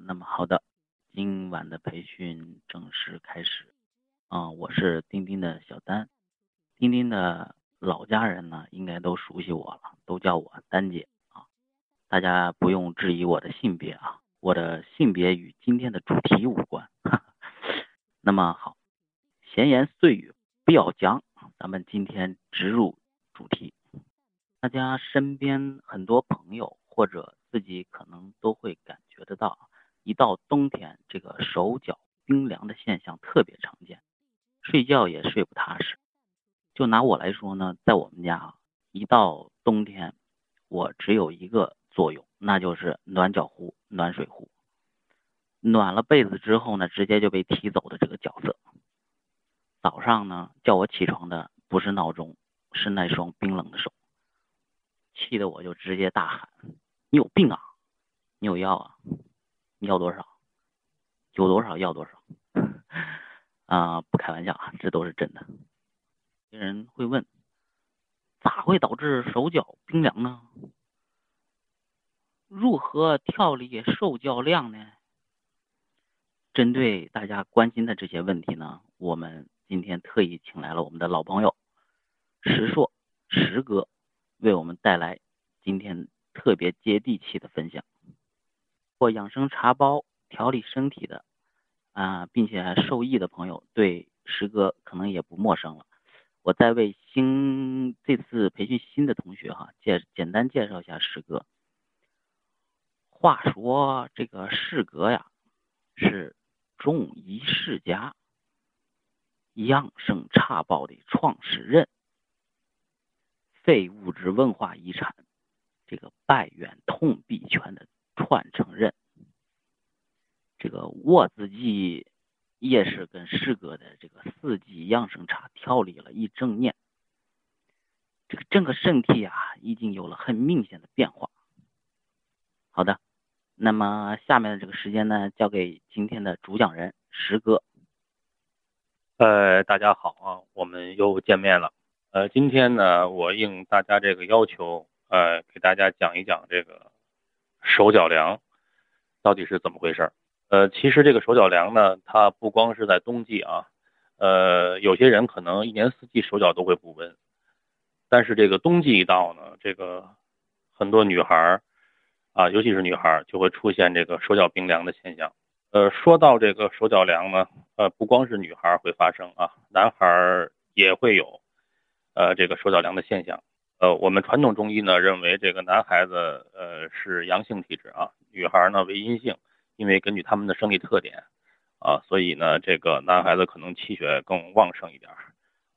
那么好的，今晚的培训正式开始。啊，我是钉钉的小丹，钉钉的老家人呢，应该都熟悉我了，都叫我丹姐啊。大家不用质疑我的性别啊，我的性别与今天的主题无关。那么好，闲言碎语不要讲，咱们今天直入主题。大家身边很多朋友或者自己可能都会感觉得到。一到冬天，这个手脚冰凉的现象特别常见，睡觉也睡不踏实。就拿我来说呢，在我们家啊，一到冬天，我只有一个作用，那就是暖脚壶、暖水壶。暖了被子之后呢，直接就被踢走的这个角色。早上呢，叫我起床的不是闹钟，是那双冰冷的手，气得我就直接大喊：“你有病啊！你有药啊！”要多少？有多少要多少？啊，不开玩笑啊，这都是真的。有人会问，咋会导致手脚冰凉呢？如何调理手脚凉呢？针对大家关心的这些问题呢，我们今天特意请来了我们的老朋友石硕石哥，为我们带来今天特别接地气的分享。或养生茶包调理身体的啊，并且受益的朋友，对石哥可能也不陌生了。我再为新这次培训新的同学哈介简单介绍一下石哥。话说这个石哥呀，是中医世家，养生茶包的创始人，非物质文化遗产这个百源通臂拳的。传承认，这个我自己也是跟师哥的这个四季养生茶调理了一整年，这个整个身体啊已经有了很明显的变化。好的，那么下面的这个时间呢，交给今天的主讲人石哥。呃，大家好啊，我们又见面了。呃，今天呢，我应大家这个要求，呃，给大家讲一讲这个。手脚凉到底是怎么回事？呃，其实这个手脚凉呢，它不光是在冬季啊，呃，有些人可能一年四季手脚都会不温，但是这个冬季一到呢，这个很多女孩儿啊，尤其是女孩儿就会出现这个手脚冰凉的现象。呃，说到这个手脚凉呢，呃，不光是女孩会发生啊，男孩儿也会有呃这个手脚凉的现象。呃，我们传统中医呢认为这个男孩子呃是阳性体质啊，女孩呢为阴性，因为根据他们的生理特点啊，所以呢这个男孩子可能气血更旺盛一点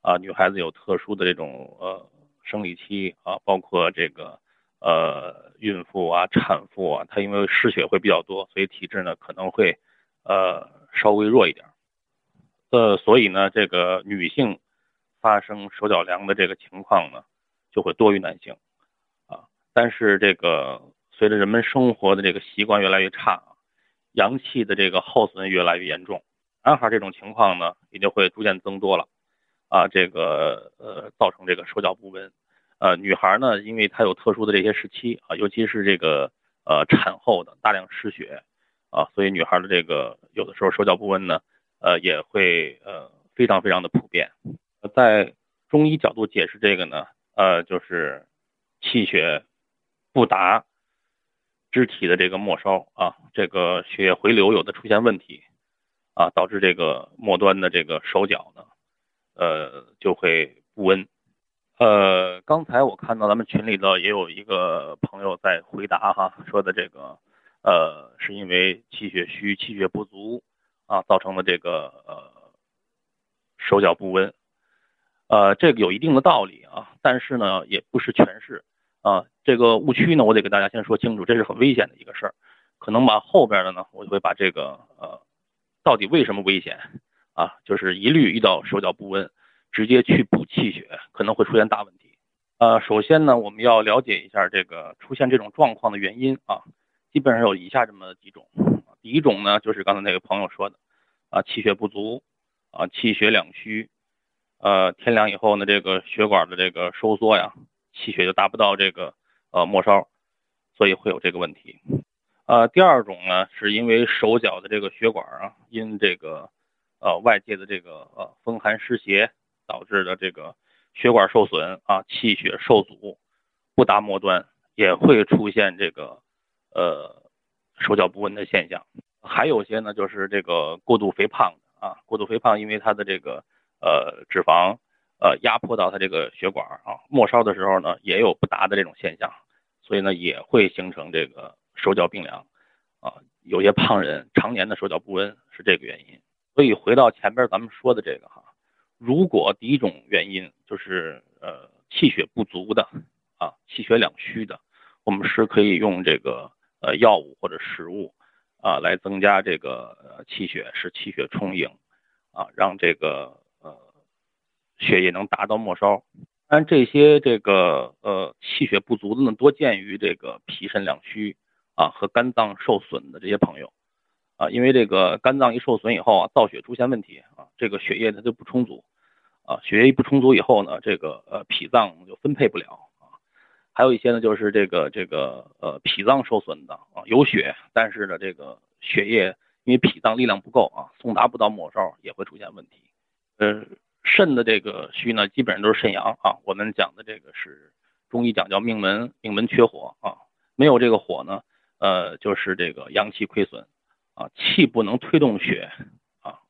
啊，女孩子有特殊的这种呃生理期啊，包括这个呃孕妇啊、产妇啊，她因为失血会比较多，所以体质呢可能会呃稍微弱一点，呃，所以呢这个女性发生手脚凉的这个情况呢。就会多于男性，啊，但是这个随着人们生活的这个习惯越来越差，阳气的这个耗损越来越严重，男孩这种情况呢也就会逐渐增多了，啊，这个呃造成这个手脚不温，呃，女孩呢因为她有特殊的这些时期啊，尤其是这个呃产后的大量失血啊，所以女孩的这个有的时候手脚不温呢，呃也会呃非常非常的普遍，在中医角度解释这个呢。呃，就是气血不达肢体的这个末梢啊，这个血液回流有的出现问题啊，导致这个末端的这个手脚呢，呃，就会不温。呃，刚才我看到咱们群里头也有一个朋友在回答哈，说的这个呃，是因为气血虚、气血不足啊，造成的这个呃手脚不温。呃，这个有一定的道理啊，但是呢，也不是全是啊。这个误区呢，我得给大家先说清楚，这是很危险的一个事儿。可能把后边的呢，我就会把这个呃，到底为什么危险啊？就是一律遇到手脚不温，直接去补气血，可能会出现大问题。呃，首先呢，我们要了解一下这个出现这种状况的原因啊，基本上有以下这么几种。第一种呢，就是刚才那个朋友说的啊，气血不足啊，气血两虚。呃，天凉以后呢，这个血管的这个收缩呀，气血就达不到这个呃末梢，所以会有这个问题。呃，第二种呢，是因为手脚的这个血管啊，因这个呃外界的这个呃风寒湿邪导致的这个血管受损啊，气血受阻，不达末端，也会出现这个呃手脚不温的现象。还有些呢，就是这个过度肥胖啊，过度肥胖，因为它的这个呃脂肪呃压迫到它这个血管啊，末梢的时候呢，也有不达的这种现象，所以呢，也会形成这个。手脚冰凉，啊，有些胖人常年的手脚不温是这个原因。所以回到前边咱们说的这个哈，如果第一种原因就是呃气血不足的啊，气血两虚的，我们是可以用这个呃药物或者食物啊来增加这个气血，使气血充盈啊，让这个血液能达到末梢。但这些这个呃气血不足的呢，多见于这个脾肾两虚。啊，和肝脏受损的这些朋友，啊，因为这个肝脏一受损以后啊，造血出现问题啊，这个血液它就不充足，啊，血液一不充足以后呢，这个呃脾脏就分配不了啊，还有一些呢就是这个这个呃脾脏受损的啊，有血，但是呢这个血液因为脾脏力量不够啊，送达不到末梢也会出现问题。呃，肾的这个虚呢，基本上都是肾阳啊，我们讲的这个是中医讲叫命门，命门缺火啊，没有这个火呢。呃，就是这个阳气亏损，啊，气不能推动血，啊，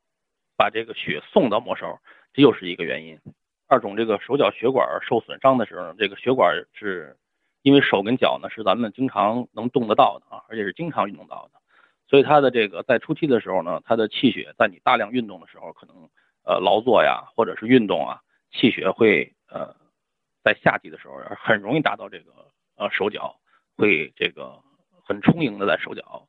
把这个血送到末梢，这又是一个原因。二种这个手脚血管受损伤的时候，这个血管是，因为手跟脚呢是咱们经常能动得到的啊，而且是经常运动到的，所以它的这个在初期的时候呢，它的气血在你大量运动的时候，可能呃劳作呀，或者是运动啊，气血会呃在夏季的时候很容易达到这个呃手脚会这个。很充盈的在手脚，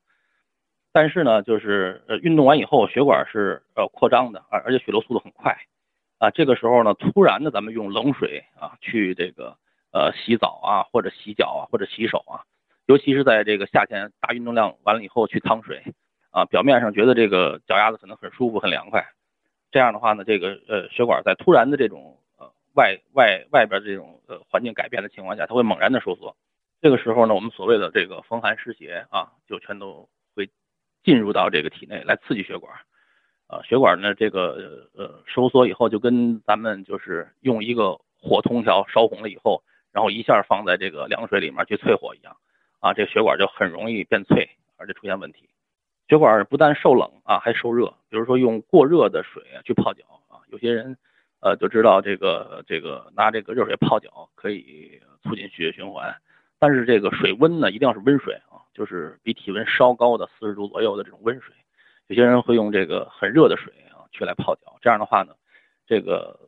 但是呢，就是呃运动完以后血管是呃扩张的，而而且血流速度很快，啊，这个时候呢，突然的咱们用冷水啊去这个呃洗澡啊或者洗脚啊或者洗手啊，尤其是在这个夏天大运动量完了以后去趟水啊，表面上觉得这个脚丫子可能很舒服很凉快，这样的话呢，这个呃血管在突然的这种呃外外外边这种呃环境改变的情况下，它会猛然的收缩。这个时候呢，我们所谓的这个风寒湿邪啊，就全都会进入到这个体内来刺激血管，啊，血管呢这个呃收缩以后，就跟咱们就是用一个火通条烧红了以后，然后一下放在这个凉水里面去淬火一样，啊，这血管就很容易变脆，而且出现问题。血管不但受冷啊，还受热，比如说用过热的水去泡脚啊，有些人呃就知道这个这个拿这个热水泡脚可以促进血液循环。但是这个水温呢，一定要是温水啊，就是比体温稍高的四十度左右的这种温水。有些人会用这个很热的水啊去来泡脚，这样的话呢，这个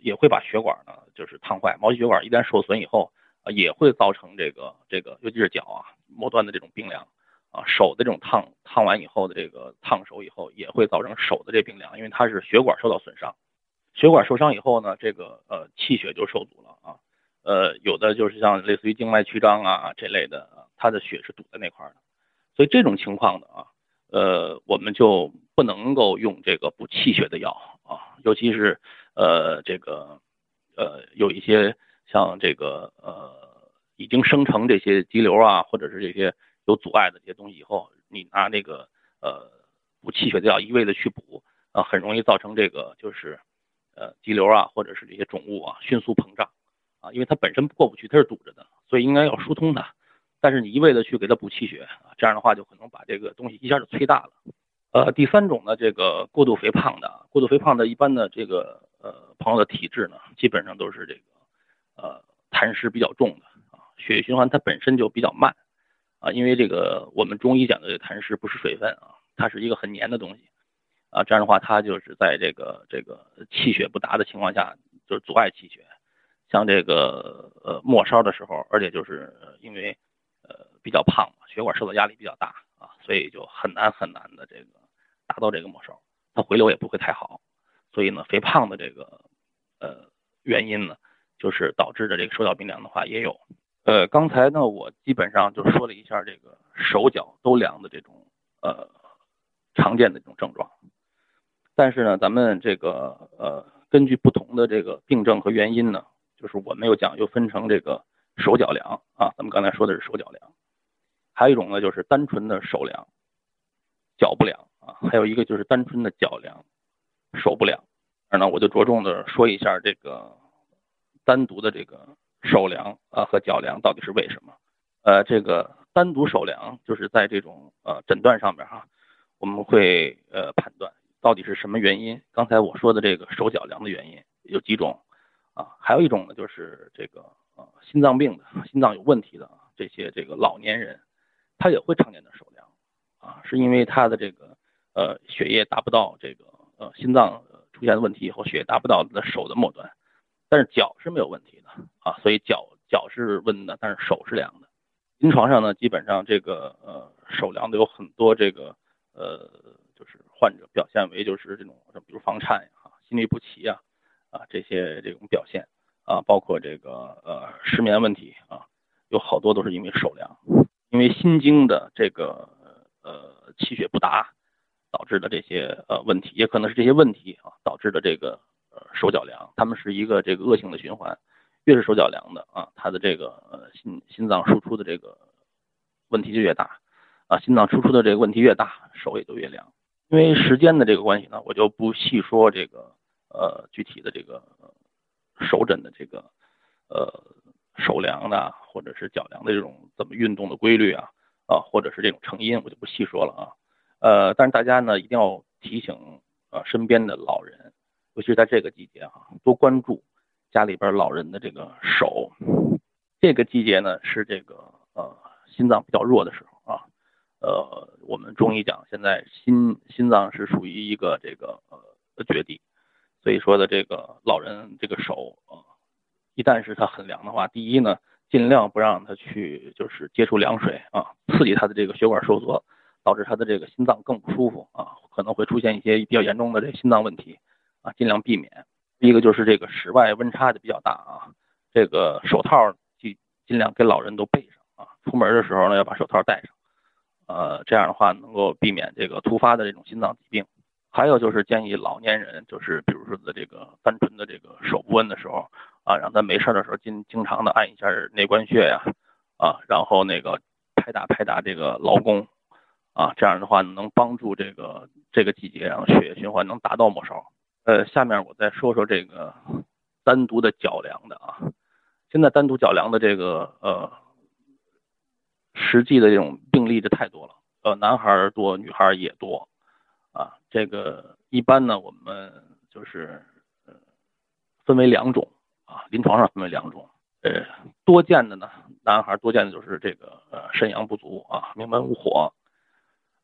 也会把血管呢就是烫坏。毛细血管一旦受损以后啊，也会造成这个这个，尤其是脚啊末端的这种冰凉啊，手的这种烫烫完以后的这个烫手以后，也会造成手的这冰凉，因为它是血管受到损伤。血管受伤以后呢，这个呃气血就受阻了啊。呃，有的就是像类似于静脉曲张啊这类的，它的血是堵在那块的，所以这种情况的啊，呃，我们就不能够用这个补气血的药啊，尤其是呃这个呃有一些像这个呃已经生成这些肌瘤啊，或者是这些有阻碍的这些东西以后，你拿那个呃补气血的药一味的去补啊，很容易造成这个就是呃肌瘤啊，或者是这些肿物啊迅速膨胀。啊，因为它本身过不去，它是堵着的，所以应该要疏通它。但是你一味的去给它补气血啊，这样的话就可能把这个东西一下就催大了。呃，第三种呢，这个过度肥胖的，过度肥胖的一般的这个呃朋友的体质呢，基本上都是这个呃痰湿比较重的啊，血液循环它本身就比较慢啊，因为这个我们中医讲的这痰湿不是水分啊，它是一个很黏的东西啊，这样的话它就是在这个这个气血不达的情况下，就是阻碍气血。像这个呃末梢的时候，而且就是因为呃比较胖嘛，血管受到压力比较大啊，所以就很难很难的这个达到这个末梢，它回流也不会太好。所以呢，肥胖的这个呃原因呢，就是导致的这个手脚冰凉的话也有。呃，刚才呢我基本上就说了一下这个手脚都凉的这种呃常见的这种症状，但是呢，咱们这个呃根据不同的这个病症和原因呢。就是我们又讲又分成这个手脚凉啊，咱们刚才说的是手脚凉，还有一种呢就是单纯的手凉，脚不凉啊，还有一个就是单纯的脚凉，手不凉。那，我就着重的说一下这个单独的这个手凉啊和脚凉到底是为什么？呃，这个单独手凉就是在这种呃诊断上面哈，我们会呃判断到底是什么原因。刚才我说的这个手脚凉的原因有几种啊，还有一种呢就是这个呃心脏病的心脏有问题的这些这个老年人，他也会常见的手凉啊，是因为他的这个呃血液达不到这个呃心脏。出现问题以后，血液达不到的手的末端，但是脚是没有问题的啊，所以脚脚是温的，但是手是凉的。临床上呢，基本上这个呃手凉的有很多，这个呃就是患者表现为就是这种，比如房颤呀、心律不齐呀啊这些这种表现啊，包括这个呃失眠问题啊，有好多都是因为手凉，因为心经的这个呃气血不达。导致的这些呃问题，也可能是这些问题啊导致的这个手脚凉，他们是一个这个恶性的循环，越是手脚凉的啊，他的这个呃心心脏输出的这个问题就越大啊，心脏输出的这个问题越大，手也就越凉。因为时间的这个关系呢，我就不细说这个呃具体的这个手诊的这个呃手凉的或者是脚凉的这种怎么运动的规律啊啊，或者是这种成因，我就不细说了啊。呃，但是大家呢一定要提醒呃身边的老人，尤其是在这个季节啊，多关注家里边老人的这个手。这个季节呢是这个呃心脏比较弱的时候啊，呃我们中医讲现在心心脏是属于一个这个呃绝地，所以说的这个老人这个手啊，一旦是他很凉的话，第一呢尽量不让他去就是接触凉水啊，刺激他的这个血管收缩。导致他的这个心脏更不舒服啊，可能会出现一些比较严重的这心脏问题啊，尽量避免。一个就是这个室外温差就比较大啊，这个手套尽尽量给老人都备上啊，出门的时候呢要把手套戴上，呃，这样的话能够避免这个突发的这种心脏疾病。还有就是建议老年人，就是比如说的这个单纯的这个手不温的时候啊，让他没事的时候经经常的按一下内关穴呀，啊，然后那个拍打拍打这个劳宫。啊，这样的话能帮助这个这个季节让血液循环能达到末梢。呃，下面我再说说这个单独的脚凉的啊。现在单独脚凉的这个呃，实际的这种病例就太多了，呃，男孩多，女孩也多啊。这个一般呢，我们就是呃分为两种啊，临床上分为两种。呃，多见的呢，男孩多见的就是这个呃肾阳不足啊，命门无火。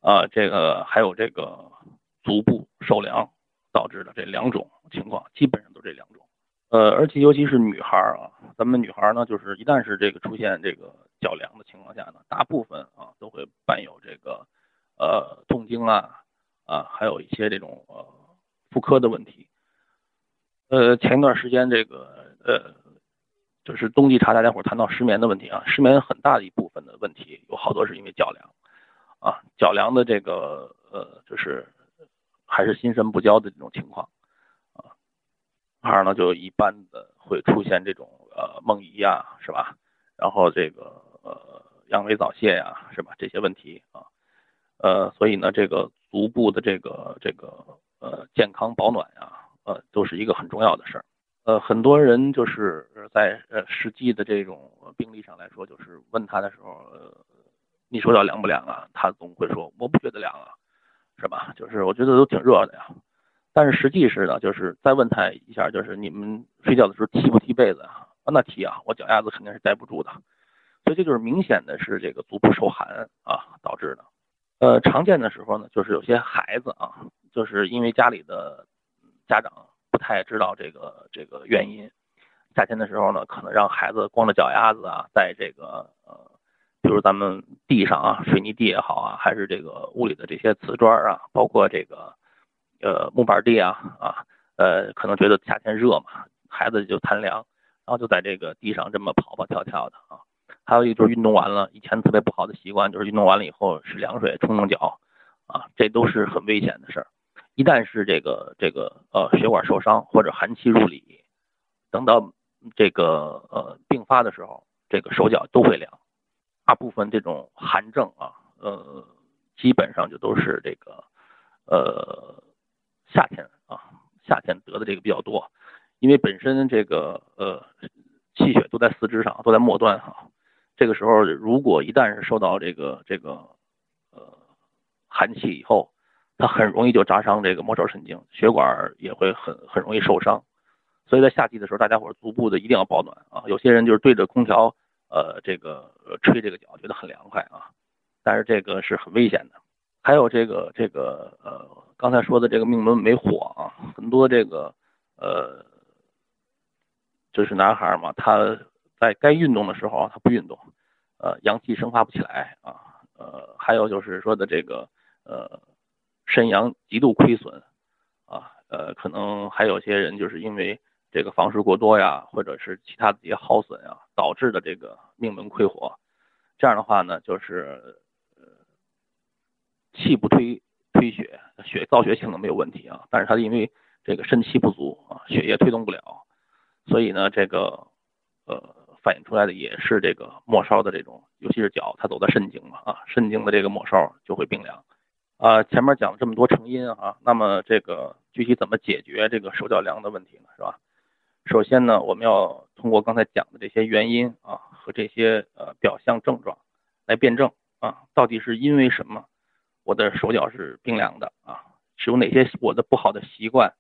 啊，这个还有这个足部受凉导致的这两种情况，基本上都这两种。呃，而且尤其是女孩啊，咱们女孩呢，就是一旦是这个出现这个脚凉的情况下呢，大部分啊都会伴有这个呃痛经啊啊，还有一些这种呃妇科的问题。呃，前一段时间这个呃，就是冬季茶大家伙谈到失眠的问题啊，失眠很大的一部分的问题有好多是因为脚凉。啊，脚凉的这个呃，就是还是心神不交的这种情况啊，二呢，就一般的会出现这种呃梦遗呀，是吧？然后这个呃阳痿早泄呀，是吧？这些问题啊，呃，所以呢，这个足部的这个这个呃健康保暖呀，呃，都是一个很重要的事儿。呃，很多人就是在呃实际的这种病例上来说，就是问他的时候。呃你说脚凉不凉啊？他总会说我不觉得凉啊，是吧？就是我觉得都挺热的呀。但是实际是呢，就是再问他一下，就是你们睡觉的时候踢不踢被子啊？那踢啊，我脚丫子肯定是待不住的。所以这就是明显的是这个足部受寒啊导致的。呃，常见的时候呢，就是有些孩子啊，就是因为家里的家长不太知道这个这个原因，夏天的时候呢，可能让孩子光着脚丫子啊，在这个呃。比如咱们地上啊，水泥地也好啊，还是这个屋里的这些瓷砖啊，包括这个呃木板地啊啊，呃，可能觉得夏天热嘛，孩子就贪凉，然后就在这个地上这么跑跑跳跳的啊。还有一个就是运动完了，以前特别不好的习惯就是运动完了以后是凉水冲冲脚啊，这都是很危险的事儿。一旦是这个这个呃血管受伤或者寒气入里，等到这个呃病发的时候，这个手脚都会凉。大部分这种寒症啊，呃，基本上就都是这个呃夏天啊，夏天得的这个比较多，因为本身这个呃气血都在四肢上，都在末端哈。这个时候如果一旦是受到这个这个呃寒气以后，它很容易就扎伤这个末梢神经，血管也会很很容易受伤。所以在夏季的时候，大家伙足部的一定要保暖啊。有些人就是对着空调。呃，这个吹这个脚觉得很凉快啊，但是这个是很危险的。还有这个这个呃，刚才说的这个命门没火啊，很多这个呃，就是男孩嘛，他在该运动的时候他不运动，呃，阳气生发不起来啊。呃，还有就是说的这个呃，肾阳极度亏损啊，呃，可能还有些人就是因为。这个房事过多呀，或者是其他的一些耗损啊，导致的这个命门亏火，这样的话呢，就是呃气不推推血，血造血性能没有问题啊，但是他因为这个肾气不足啊，血液推动不了，所以呢，这个呃反映出来的也是这个末梢的这种，尤其是脚，它走的肾经嘛啊，肾经的这个末梢就会冰凉啊。前面讲了这么多成因啊，那么这个具体怎么解决这个手脚凉的问题呢？是吧？首先呢，我们要通过刚才讲的这些原因啊和这些呃表象症状来辩证啊，到底是因为什么我的手脚是冰凉的啊？是有哪些我的不好的习惯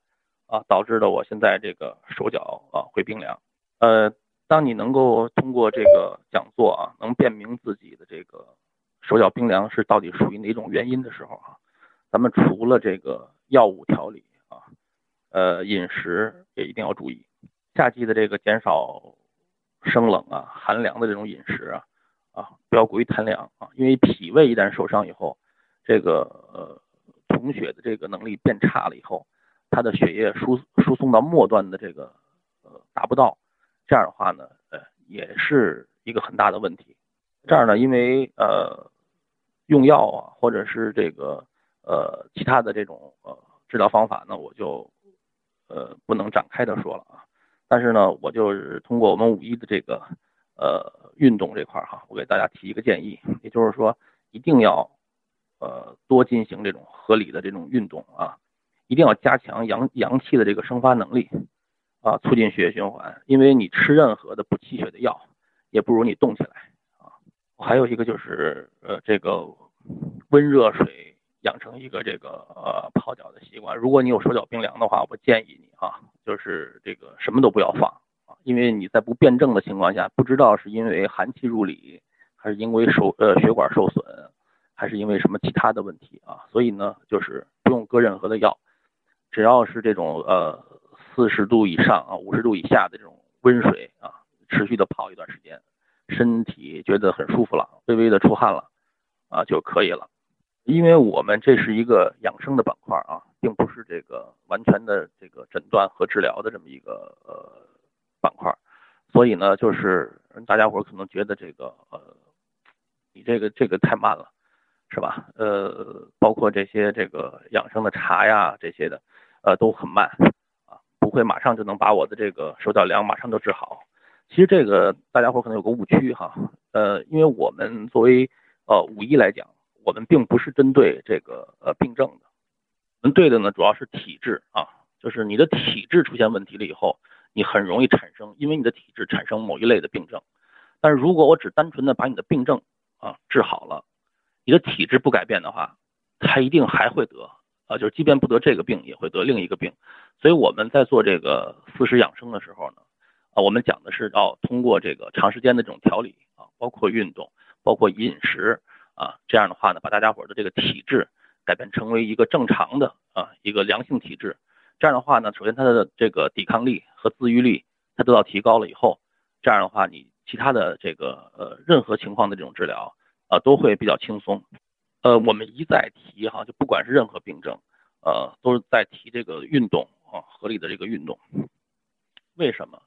啊导致的我现在这个手脚啊会冰凉？呃，当你能够通过这个讲座啊，能辨明自己的这个手脚冰凉是到底属于哪种原因的时候啊，咱们除了这个药物调理啊，呃，饮食也一定要注意。夏季的这个减少生冷啊、寒凉的这种饮食啊，啊，不要过于贪凉啊，因为脾胃一旦受伤以后，这个呃统血的这个能力变差了以后，它的血液输输送到末端的这个呃达不到，这样的话呢，呃也是一个很大的问题。这样呢，因为呃用药啊，或者是这个呃其他的这种呃治疗方法呢，我就呃不能展开的说了啊。但是呢，我就是通过我们五一的这个呃运动这块儿哈，我给大家提一个建议，也就是说一定要呃多进行这种合理的这种运动啊，一定要加强阳阳气的这个生发能力啊，促进血液循环。因为你吃任何的补气血的药，也不如你动起来啊。还有一个就是呃这个温热水。养成一个这个呃泡脚的习惯。如果你有手脚冰凉的话，我建议你啊，就是这个什么都不要放啊，因为你在不辩证的情况下，不知道是因为寒气入里，还是因为受呃血管受损，还是因为什么其他的问题啊。所以呢，就是不用搁任何的药，只要是这种呃四十度以上啊五十度以下的这种温水啊，持续的泡一段时间，身体觉得很舒服了，微微的出汗了啊就可以了。因为我们这是一个养生的板块啊，并不是这个完全的这个诊断和治疗的这么一个呃板块，所以呢，就是大家伙可能觉得这个呃，你这个这个太慢了，是吧？呃，包括这些这个养生的茶呀这些的，呃，都很慢啊，不会马上就能把我的这个手脚凉马上就治好。其实这个大家伙可能有个误区哈，呃，因为我们作为呃五一来讲。我们并不是针对这个呃病症的，我们对的呢主要是体质啊，就是你的体质出现问题了以后，你很容易产生，因为你的体质产生某一类的病症。但是如果我只单纯的把你的病症啊治好了，你的体质不改变的话，他一定还会得啊，就是即便不得这个病，也会得另一个病。所以我们在做这个四时养生的时候呢，啊，我们讲的是要通过这个长时间的这种调理啊，包括运动，包括饮食。啊，这样的话呢，把大家伙的这个体质改变成为一个正常的啊一个良性体质，这样的话呢，首先它的这个抵抗力和自愈力它得到提高了以后，这样的话你其他的这个呃任何情况的这种治疗啊都会比较轻松。呃，我们一再提哈，就不管是任何病症，呃都是在提这个运动啊，合理的这个运动。为什么？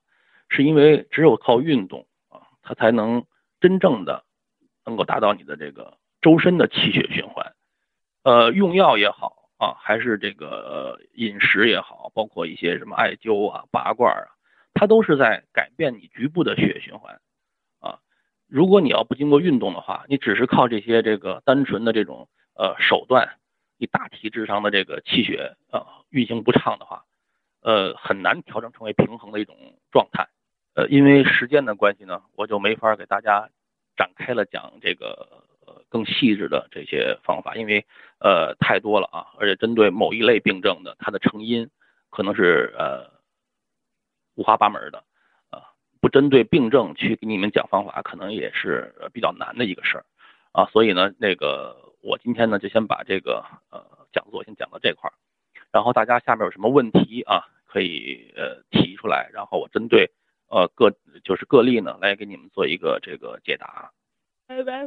是因为只有靠运动啊，它才能真正的能够达到你的这个。周身的气血循环，呃，用药也好啊，还是这个饮食也好，包括一些什么艾灸啊、拔罐啊，它都是在改变你局部的血液循环啊。如果你要不经过运动的话，你只是靠这些这个单纯的这种呃手段，你大体质上的这个气血啊运行不畅的话，呃很难调整成为平衡的一种状态。呃，因为时间的关系呢，我就没法给大家展开了讲这个更细致的这些方法，因为呃太多了啊，而且针对某一类病症的它的成因可能是呃五花八门的啊。不针对病症去给你们讲方法，可能也是比较难的一个事儿啊。所以呢，那个我今天呢就先把这个呃讲座先讲到这块儿，然后大家下面有什么问题啊，可以呃提出来，然后我针对呃各就是个例呢来给你们做一个这个解答。拜拜。